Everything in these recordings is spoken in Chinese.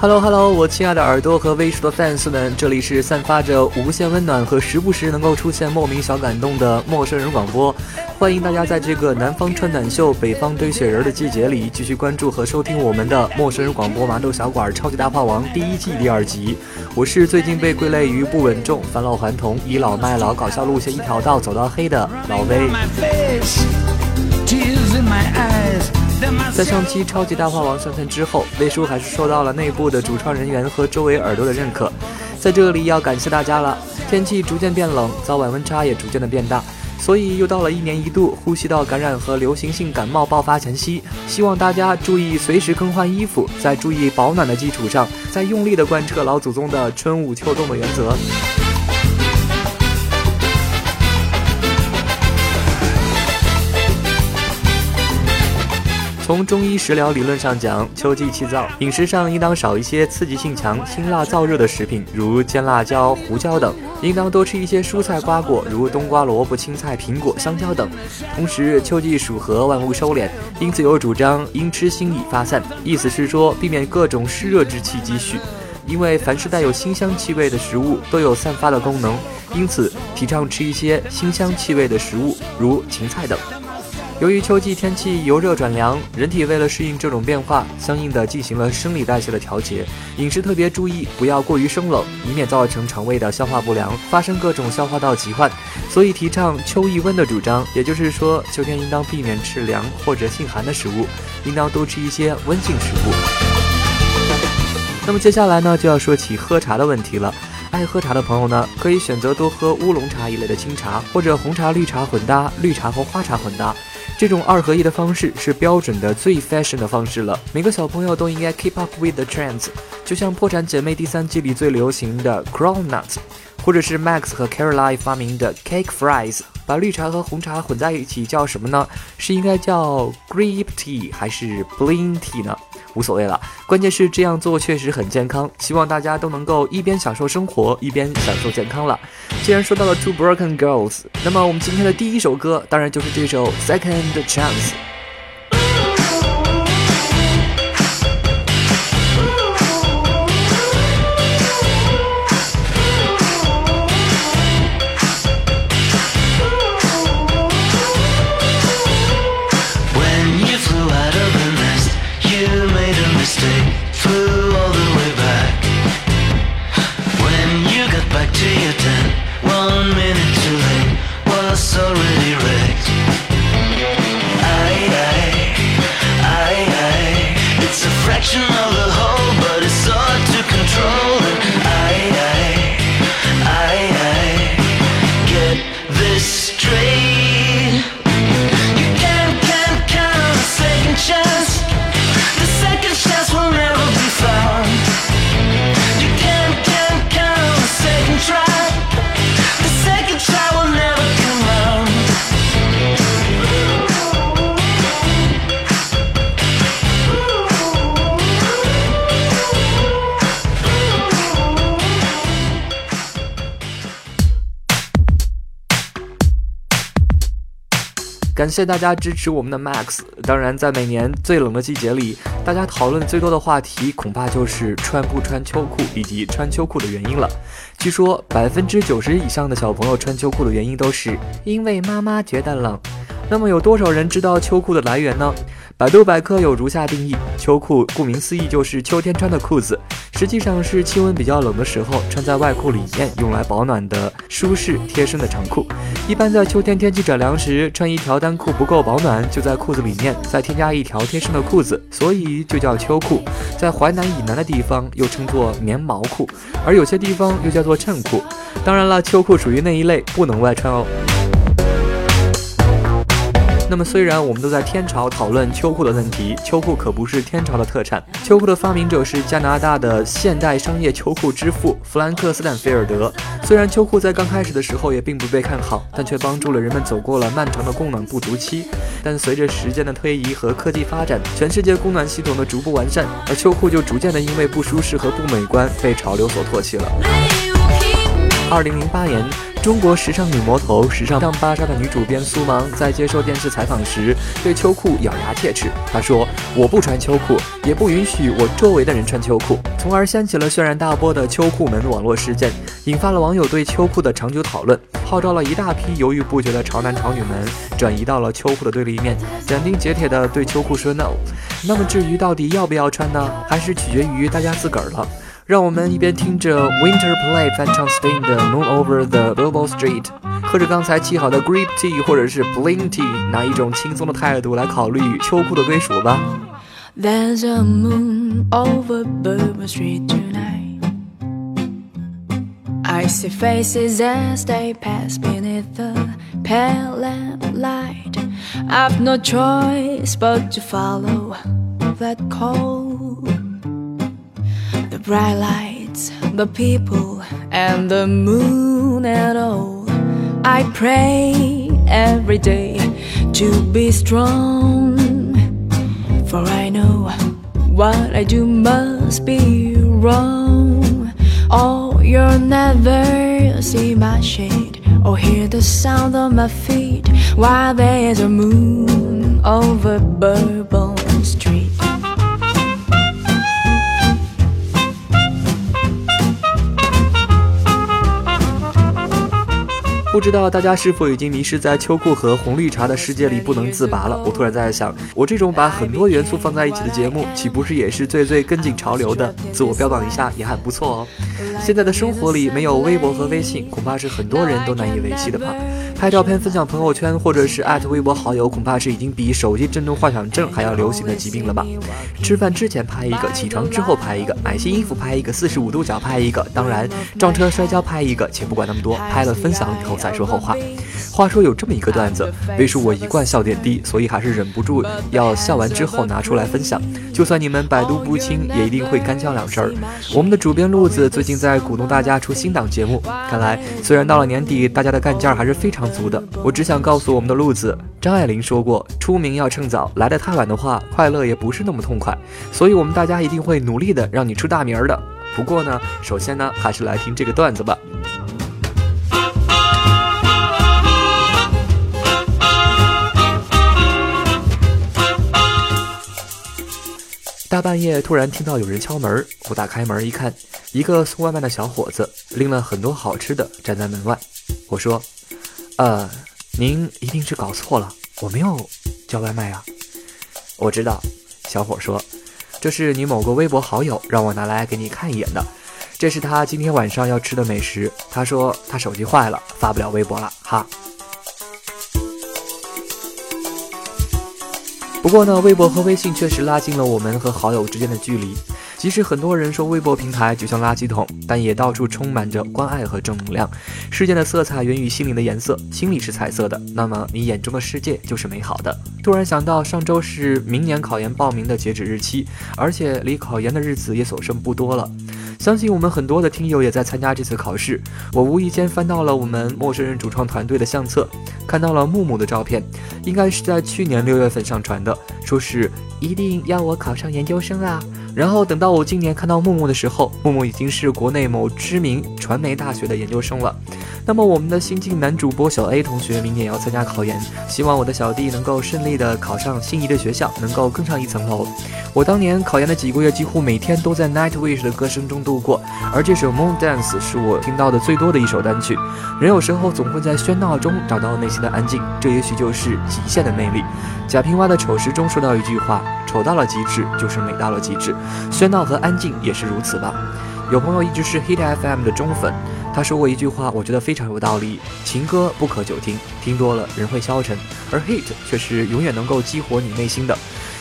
Hello Hello，我亲爱的耳朵和微叔的 fans 们，这里是散发着无限温暖和时不时能够出现莫名小感动的陌生人广播。欢迎大家在这个南方穿短袖、北方堆雪人的季节里，继续关注和收听我们的陌生人广播麻豆小馆超级大炮王第一季第二集。我是最近被归类于不稳重、返老还童、倚老卖老、搞笑路线一条道走到黑的老威。在上期超级大话王上线之后，魏叔还是受到了内部的主创人员和周围耳朵的认可。在这里要感谢大家了。天气逐渐变冷，早晚温差也逐渐的变大，所以又到了一年一度呼吸道感染和流行性感冒爆发前夕。希望大家注意随时更换衣服，在注意保暖的基础上，再用力的贯彻老祖宗的春捂秋冻的原则。从中医食疗理论上讲，秋季气燥，饮食上应当少一些刺激性强、辛辣燥热的食品，如尖辣椒、胡椒等，应当多吃一些蔬菜瓜果，如冬瓜、萝卜、青菜、苹果、香蕉等。同时，秋季属和，万物收敛，因此有主张应吃辛以发散，意思是说避免各种湿热之气积蓄。因为凡是带有辛香气味的食物都有散发的功能，因此提倡吃一些辛香气味的食物，如芹菜等。由于秋季天气由热转凉，人体为了适应这种变化，相应的进行了生理代谢的调节，饮食特别注意，不要过于生冷，以免造成肠胃的消化不良，发生各种消化道疾患。所以提倡秋宜温的主张，也就是说，秋天应当避免吃凉或者性寒的食物，应当多吃一些温性食物。那么接下来呢，就要说起喝茶的问题了。爱喝茶的朋友呢，可以选择多喝乌龙茶一类的清茶，或者红茶绿茶混搭，绿茶和花茶混搭。这种二合一的方式是标准的最 fashion 的方式了。每个小朋友都应该 keep up with the trends。就像《破产姐妹》第三季里最流行的 crown nuts，或者是 Max 和 Caroline 发明的 cake fries。把绿茶和红茶混在一起叫什么呢？是应该叫 green tea 还是 bling tea 呢？无所谓了，关键是这样做确实很健康。希望大家都能够一边享受生活，一边享受健康了。既然说到了 Two Broken Girls，那么我们今天的第一首歌当然就是这首 Second Chance。谢大家支持我们的 Max。当然，在每年最冷的季节里，大家讨论最多的话题恐怕就是穿不穿秋裤以及穿秋裤的原因了。据说百分之九十以上的小朋友穿秋裤的原因都是因为妈妈觉得冷。那么有多少人知道秋裤的来源呢？百度百科有如下定义：秋裤顾名思义就是秋天穿的裤子，实际上是气温比较冷的时候穿在外裤里面用来保暖的舒适贴身的长裤。一般在秋天天气转凉时，穿一条单裤不够保暖，就在裤子里面再添加一条贴身的裤子，所以就叫秋裤。在淮南以南的地方又称作棉毛裤，而有些地方又叫做衬裤。当然了，秋裤属于那一类，不能外穿哦。那么，虽然我们都在天朝讨论秋裤的问题，秋裤可不是天朝的特产。秋裤的发明者是加拿大的现代商业秋裤之父弗兰克斯坦菲尔德。虽然秋裤在刚开始的时候也并不被看好，但却帮助了人们走过了漫长的供暖不足期。但随着时间的推移和科技发展，全世界供暖系统的逐步完善，而秋裤就逐渐的因为不舒适和不美观被潮流所唾弃了。二零零八年。中国时尚女魔头、时尚上芭莎的女主编苏芒在接受电视采访时，对秋裤咬牙切齿。她说：“我不穿秋裤，也不允许我周围的人穿秋裤。”从而掀起了轩然大波的秋裤门网络事件，引发了网友对秋裤的长久讨论，号召了一大批犹豫不决的潮男潮女们转移到了秋裤的对立面，斩钉截铁地对秋裤说 no。那么至于到底要不要穿呢？还是取决于大家自个儿了。让我们一边听着 Winter Play 翻唱 Sting 的 Moon Over the Bilbo Street，喝着刚才沏好的 Grip Tea 或者是 Bling Tea，拿一种轻松的态度来考虑秋裤的归属吧。There's a moon over Bilbo Street tonight. I see faces as they pass beneath the pale lamplight. I've no choice but to follow that call. Bright lights, the people, and the moon and all. I pray every day to be strong. For I know what I do must be wrong. Oh, you'll never see my shade or hear the sound of my feet while there's a moon over Bourbon 不知道大家是否已经迷失在秋裤和红绿茶的世界里不能自拔了？我突然在想，我这种把很多元素放在一起的节目，岂不是也是最最跟紧潮流的？自我标榜一下也很不错哦。现在的生活里没有微博和微信，恐怕是很多人都难以维系的吧。拍照片分享朋友圈，或者是艾特微博好友，恐怕是已经比手机震动幻想症还要流行的疾病了吧？吃饭之前拍一个，起床之后拍一个，买新衣服拍一个，四十五度角拍一个，当然撞车摔跤拍一个，且不管那么多，拍了分享以后再说后话。话说有这么一个段子，为数我一贯笑点低，所以还是忍不住要笑完之后拿出来分享。就算你们百毒不侵，也一定会干笑两声。我们的主编路子最近在鼓动大家出新档节目，看来虽然到了年底，大家的干劲儿还是非常。足的，我只想告诉我们的路子，张爱玲说过，出名要趁早，来得太晚的话，快乐也不是那么痛快。所以，我们大家一定会努力的，让你出大名的。不过呢，首先呢，还是来听这个段子吧。大半夜突然听到有人敲门，我打开门一看，一个送外卖的小伙子拎了很多好吃的站在门外。我说。呃，您一定是搞错了，我没有叫外卖啊。我知道，小伙说，这是你某个微博好友让我拿来给你看一眼的，这是他今天晚上要吃的美食。他说他手机坏了，发不了微博了，哈。不过呢，微博和微信确实拉近了我们和好友之间的距离。即使很多人说微博平台就像垃圾桶，但也到处充满着关爱和正能量。世界的色彩源于心灵的颜色，心里是彩色的，那么你眼中的世界就是美好的。突然想到，上周是明年考研报名的截止日期，而且离考研的日子也所剩不多了。相信我们很多的听友也在参加这次考试。我无意间翻到了我们陌生人主创团队的相册，看到了木木的照片，应该是在去年六月份上传的，说是一定要我考上研究生啊。然后等到我今年看到木木的时候，木木已经是国内某知名传媒大学的研究生了。那么我们的新晋男主播小 A 同学明年要参加考研，希望我的小弟能够顺利的考上心仪的学校，能够更上一层楼。我当年考研的几个月，几乎每天都在 Nightwish 的歌声中度过，而这首 Moon Dance 是我听到的最多的一首单曲。人有时候总会在喧闹中找到内心的安静，这也许就是极限的魅力。贾平凹的丑时中说到一句话：丑到了极致，就是美到了极致。喧闹和安静也是如此吧。有朋友一直是 Hit FM 的忠粉，他说过一句话，我觉得非常有道理：情歌不可久听，听多了人会消沉，而 Hit 却是永远能够激活你内心的。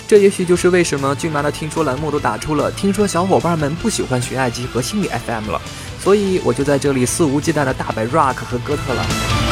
这也许就是为什么俊妈的听说栏目都打出了“听说小伙伴们不喜欢寻爱机和心理 FM 了”，所以我就在这里肆无忌惮的大摆 Rock 和哥特了。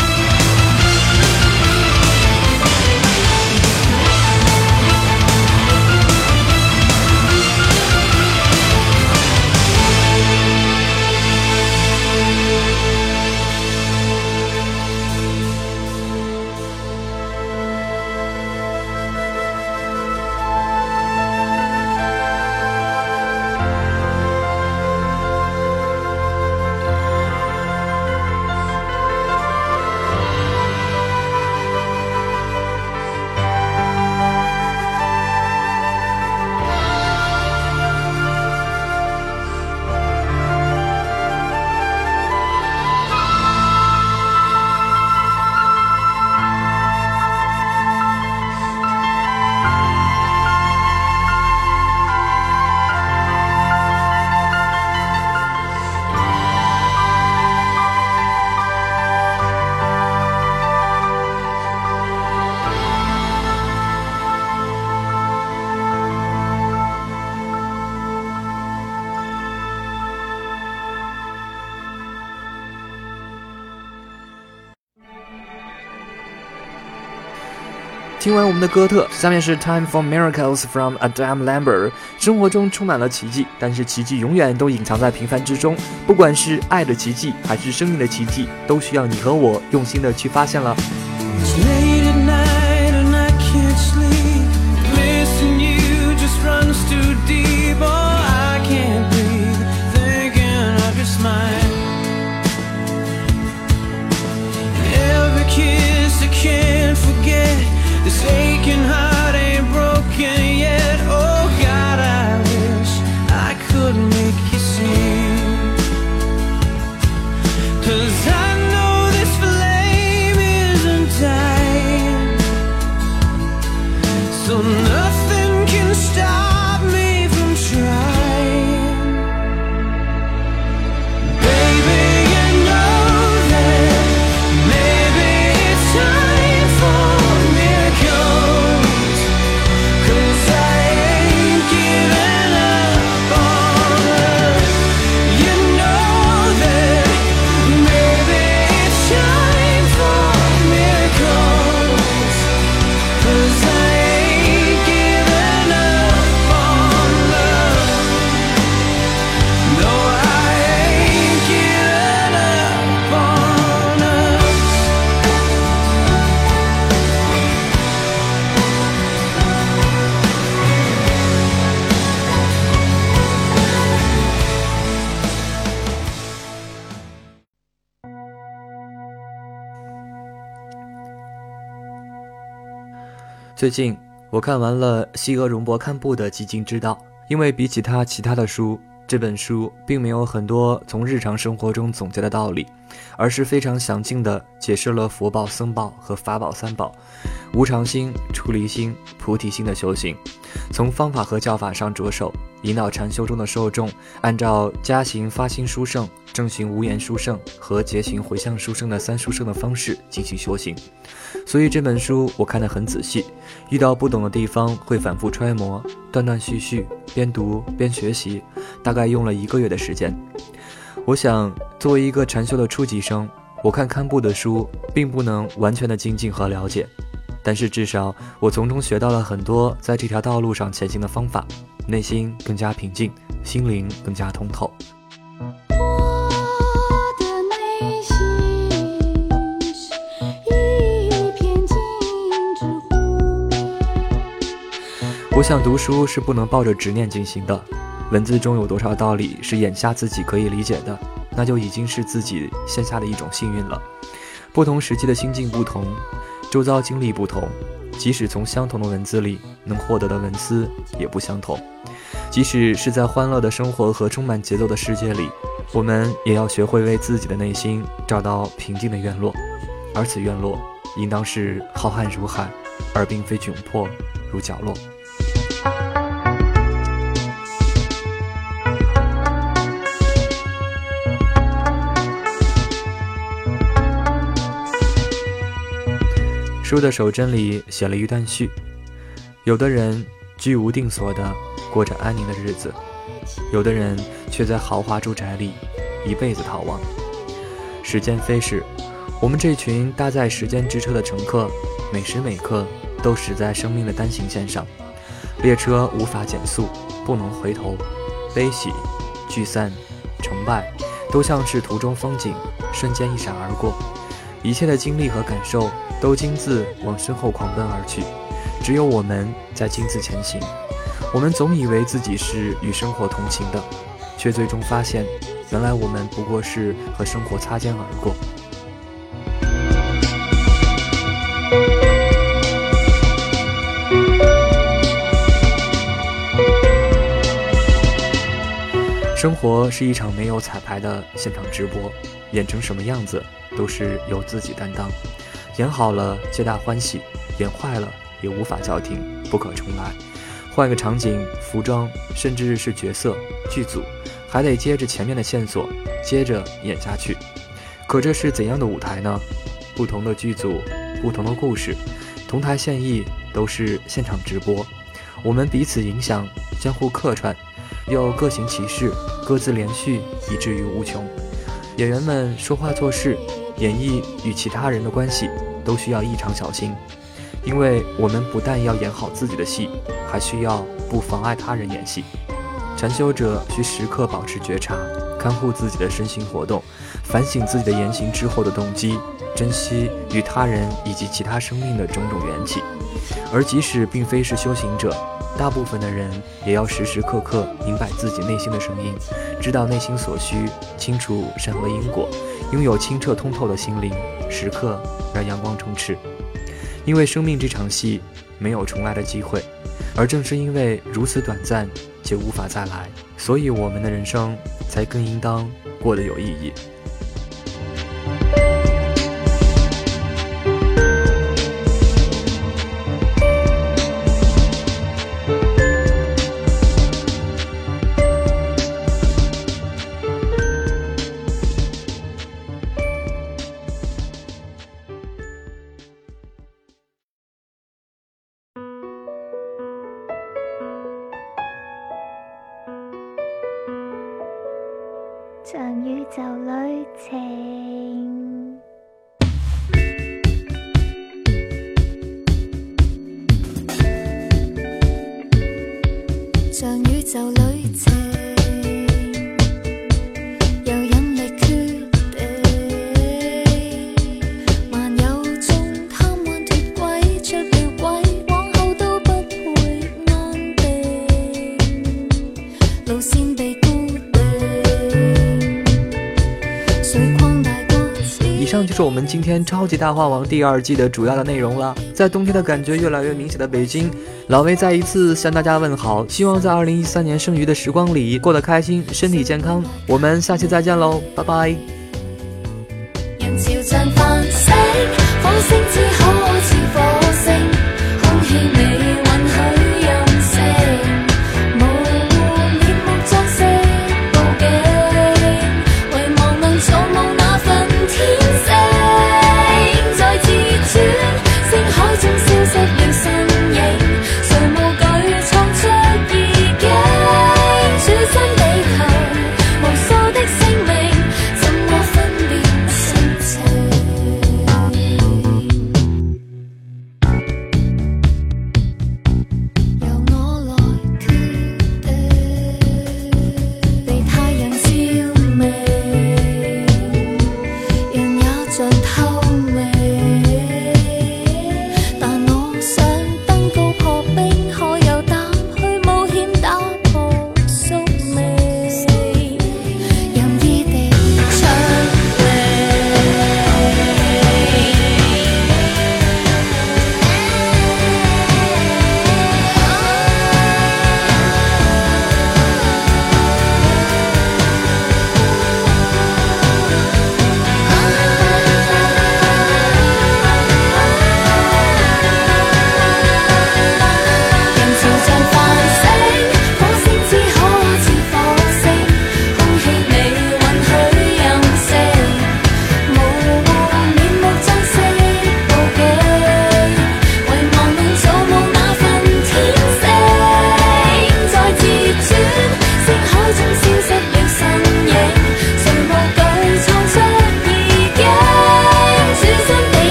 听完我们的歌特，下面是 Time for Miracles from Adam Lambert。生活中充满了奇迹，但是奇迹永远都隐藏在平凡之中。不管是爱的奇迹，还是生命的奇迹，都需要你和我用心的去发现了。still nothing 最近我看完了西俄荣博堪布的《寂静之道》，因为比起他其他的书，这本书并没有很多从日常生活中总结的道理，而是非常详尽的解释了佛宝、僧宝和法宝三宝、无常心、出离心、菩提心的修行，从方法和教法上着手，引导禅修中的受众按照加行发心殊胜、正行无言书圣和结行回向书圣的三殊胜的方式进行修行。所以这本书我看得很仔细，遇到不懂的地方会反复揣摩，断断续续，边读边学习，大概用了一个月的时间。我想，作为一个禅修的初级生，我看堪布的书并不能完全的精进和了解，但是至少我从中学到了很多在这条道路上前行的方法，内心更加平静，心灵更加通透。像读书是不能抱着执念进行的，文字中有多少道理是眼下自己可以理解的，那就已经是自己线下的一种幸运了。不同时期的心境不同，周遭经历不同，即使从相同的文字里能获得的文思也不相同。即使是在欢乐的生活和充满节奏的世界里，我们也要学会为自己的内心找到平静的院落，而此院落应当是浩瀚如海，而并非窘迫如角落。书的首针里写了一段序：有的人居无定所的过着安宁的日子，有的人却在豪华住宅里一辈子逃亡。时间飞逝，我们这群搭载时间之车的乘客，每时每刻都驶在生命的单行线上。列车无法减速，不能回头，悲喜、聚散、成败，都像是途中风景，瞬间一闪而过。一切的经历和感受。都径自往身后狂奔而去，只有我们在径自前行。我们总以为自己是与生活同行的，却最终发现，原来我们不过是和生活擦肩而过。生活是一场没有彩排的现场直播，演成什么样子都是由自己担当。演好了，皆大欢喜；演坏了，也无法叫停，不可重来。换个场景、服装，甚至是角色、剧组，还得接着前面的线索，接着演下去。可这是怎样的舞台呢？不同的剧组，不同的故事，同台献艺，都是现场直播。我们彼此影响，相互客串，又各行其事，各自连续，以至于无穷。演员们说话做事，演绎与其他人的关系。都需要异常小心，因为我们不但要演好自己的戏，还需要不妨碍他人演戏。禅修者需时刻保持觉察，看护自己的身心活动，反省自己的言行之后的动机，珍惜与他人以及其他生命的种种缘起。而即使并非是修行者，大部分的人也要时时刻刻明白自己内心的声音，知道内心所需，清楚善恶因果，拥有清澈通透的心灵，时刻让阳光充斥。因为生命这场戏没有重来的机会，而正是因为如此短暂。且无法再来，所以我们的人生才更应当过得有意义。是我们今天超级大话王第二季的主要的内容了。在冬天的感觉越来越明显的北京，老魏再一次向大家问好，希望在二零一三年剩余的时光里过得开心，身体健康。我们下期再见喽，拜拜。